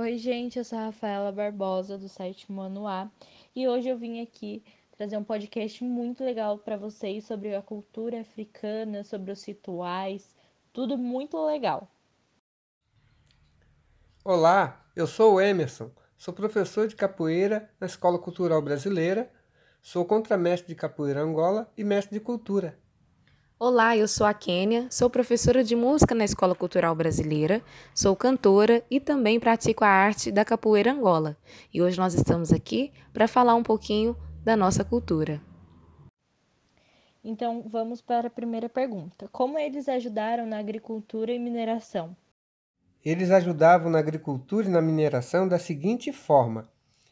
Oi, gente, eu sou a Rafaela Barbosa do site Manuá e hoje eu vim aqui trazer um podcast muito legal para vocês sobre a cultura africana, sobre os rituais, tudo muito legal. Olá, eu sou o Emerson, sou professor de capoeira na Escola Cultural Brasileira, sou contramestre de capoeira Angola e mestre de cultura. Olá, eu sou a Kênia, sou professora de música na Escola Cultural Brasileira, sou cantora e também pratico a arte da capoeira Angola. E hoje nós estamos aqui para falar um pouquinho da nossa cultura. Então, vamos para a primeira pergunta. Como eles ajudaram na agricultura e mineração? Eles ajudavam na agricultura e na mineração da seguinte forma: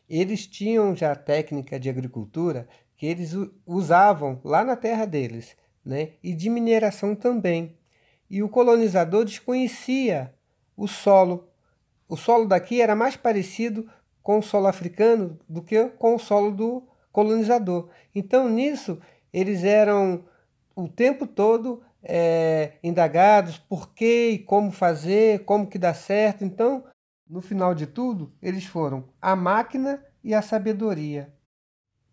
eles tinham já a técnica de agricultura que eles usavam lá na terra deles né? e de mineração também. E o colonizador desconhecia o solo. O solo daqui era mais parecido com o solo africano do que com o solo do colonizador. Então, nisso, eles eram o tempo todo é, indagados por que e como fazer, como que dá certo. Então, no final de tudo, eles foram a máquina e a sabedoria.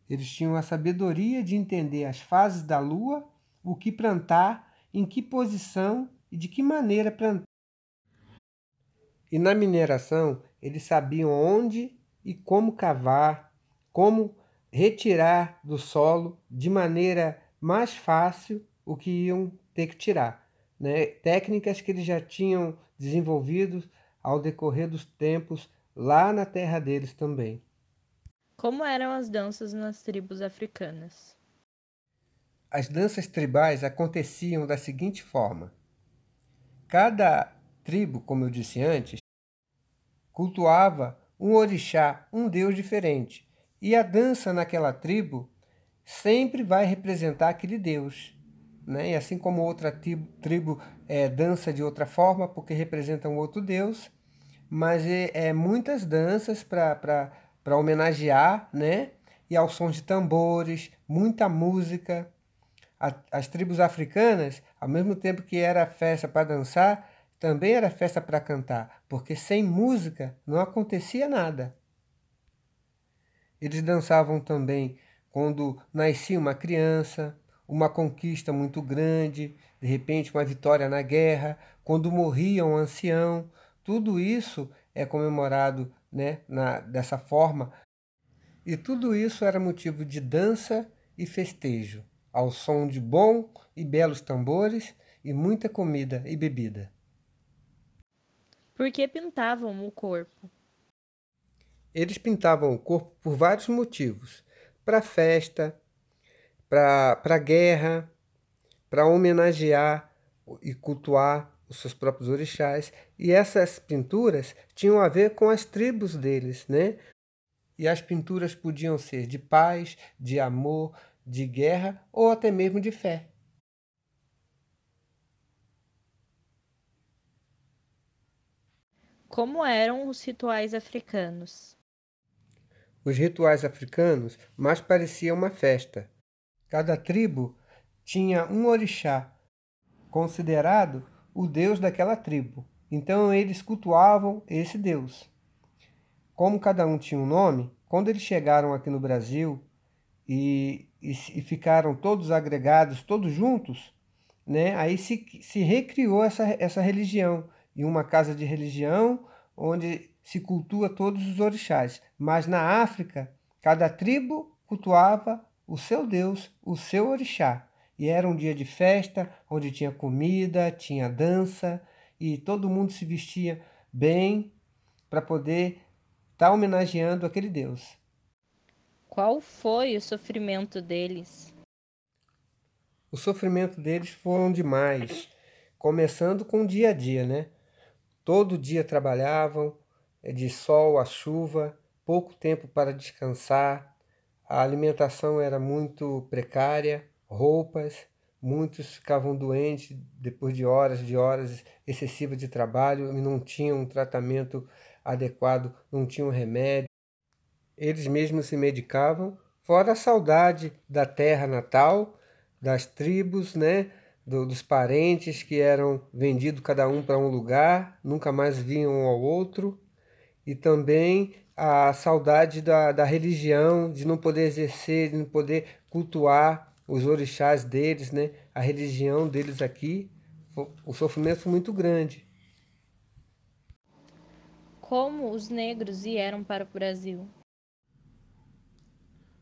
Eles tinham a sabedoria de entender as fases da lua o que plantar, em que posição e de que maneira plantar. E na mineração, eles sabiam onde e como cavar, como retirar do solo de maneira mais fácil o que iam ter que tirar. Né? Técnicas que eles já tinham desenvolvido ao decorrer dos tempos lá na terra deles também. Como eram as danças nas tribos africanas? As danças tribais aconteciam da seguinte forma: cada tribo, como eu disse antes, cultuava um orixá, um deus diferente, e a dança naquela tribo sempre vai representar aquele deus. Né? E assim como outra tribo, tribo é, dança de outra forma, porque representa um outro deus, mas é, é muitas danças para homenagear, né? e ao som de tambores, muita música as tribos africanas, ao mesmo tempo que era festa para dançar, também era festa para cantar, porque sem música não acontecia nada. Eles dançavam também quando nascia uma criança, uma conquista muito grande, de repente uma vitória na guerra, quando morria um ancião. Tudo isso é comemorado né, na, dessa forma. E tudo isso era motivo de dança e festejo ao som de bom e belos tambores e muita comida e bebida. Por que pintavam o corpo? Eles pintavam o corpo por vários motivos: para festa, para guerra, para homenagear e cultuar os seus próprios orixás. E essas pinturas tinham a ver com as tribos deles, né? E as pinturas podiam ser de paz, de amor, de guerra ou até mesmo de fé. Como eram os rituais africanos? Os rituais africanos mais pareciam uma festa. Cada tribo tinha um orixá, considerado o deus daquela tribo. Então eles cultuavam esse deus. Como cada um tinha um nome, quando eles chegaram aqui no Brasil e e, e ficaram todos agregados, todos juntos, né? aí se, se recriou essa, essa religião, em uma casa de religião onde se cultua todos os orixás. Mas na África, cada tribo cultuava o seu Deus, o seu orixá. E era um dia de festa, onde tinha comida, tinha dança, e todo mundo se vestia bem para poder estar tá homenageando aquele Deus. Qual foi o sofrimento deles? O sofrimento deles foram demais, começando com o dia a dia, né? Todo dia trabalhavam, é, de sol a chuva, pouco tempo para descansar, a alimentação era muito precária, roupas, muitos ficavam doentes depois de horas de horas excessivas de trabalho e não tinham um tratamento adequado, não tinham remédio eles mesmos se medicavam, fora a saudade da terra natal, das tribos, né? Do, dos parentes que eram vendidos cada um para um lugar, nunca mais vinham um ao outro. e também a saudade da, da religião, de não poder exercer, de não poder cultuar os orixás deles, né? a religião deles aqui. O sofrimento foi muito grande. Como os negros vieram para o Brasil?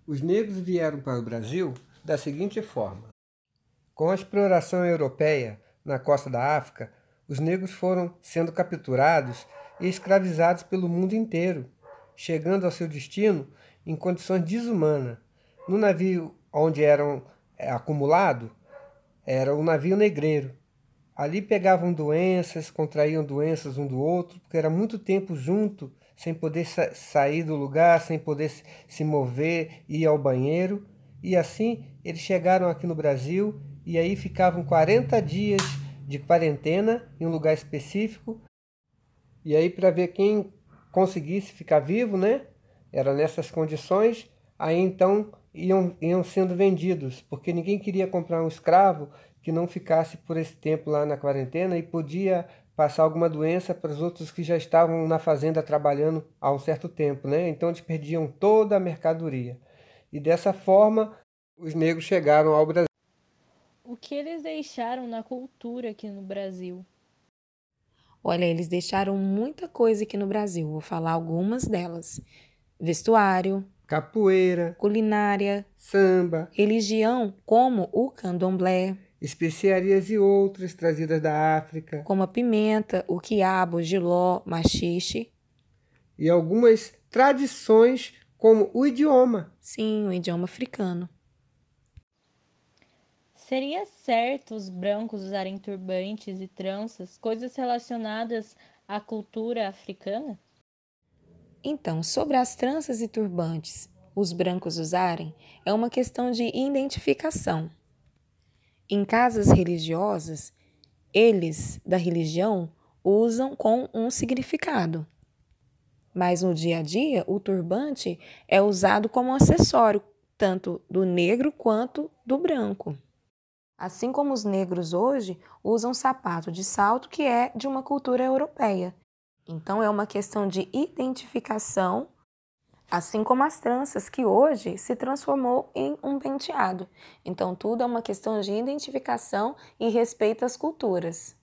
Os negros vieram para o Brasil da seguinte forma: com a exploração europeia na costa da África, os negros foram sendo capturados e escravizados pelo mundo inteiro, chegando ao seu destino em condições desumanas. No navio onde eram é, acumulados, era o navio negreiro. Ali pegavam doenças, contraíam doenças um do outro, porque era muito tempo junto, sem poder sa sair do lugar, sem poder se mover, ir ao banheiro. E assim eles chegaram aqui no Brasil e aí ficavam 40 dias de quarentena em um lugar específico. E aí para ver quem conseguisse ficar vivo, né? Era nessas condições, aí então iam, iam sendo vendidos, porque ninguém queria comprar um escravo que não ficasse por esse tempo lá na quarentena e podia passar alguma doença para os outros que já estavam na fazenda trabalhando há um certo tempo, né? Então eles perdiam toda a mercadoria. E dessa forma, os negros chegaram ao Brasil. O que eles deixaram na cultura aqui no Brasil? Olha, eles deixaram muita coisa aqui no Brasil. Vou falar algumas delas: vestuário, capoeira, culinária, samba, religião, como o candomblé, especiarias e outras trazidas da África, como a pimenta, o quiabo, o giló, machixe, e algumas tradições como o idioma. Sim, o idioma africano. Seria certo os brancos usarem turbantes e tranças, coisas relacionadas à cultura africana? Então, sobre as tranças e turbantes, os brancos usarem, é uma questão de identificação. Em casas religiosas, eles da religião usam com um significado. Mas no dia a dia, o turbante é usado como acessório tanto do negro quanto do branco. Assim como os negros hoje usam sapato de salto, que é de uma cultura europeia. Então é uma questão de identificação, assim como as tranças, que hoje se transformou em um penteado. Então tudo é uma questão de identificação e respeito às culturas.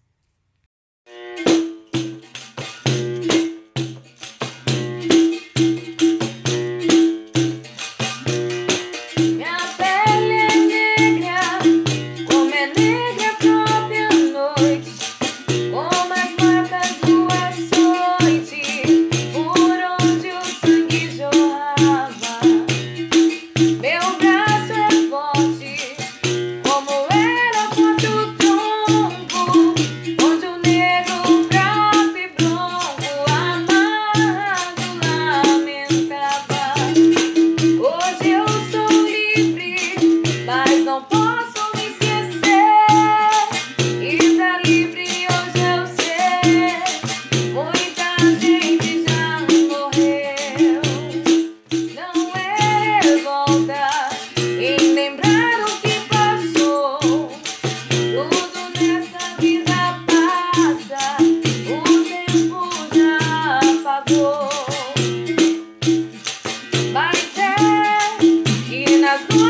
Yes.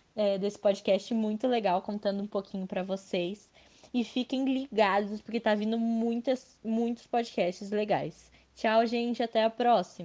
é, desse podcast muito legal, contando um pouquinho para vocês. e fiquem ligados porque tá vindo muitas, muitos podcasts legais. Tchau, gente, até a próxima.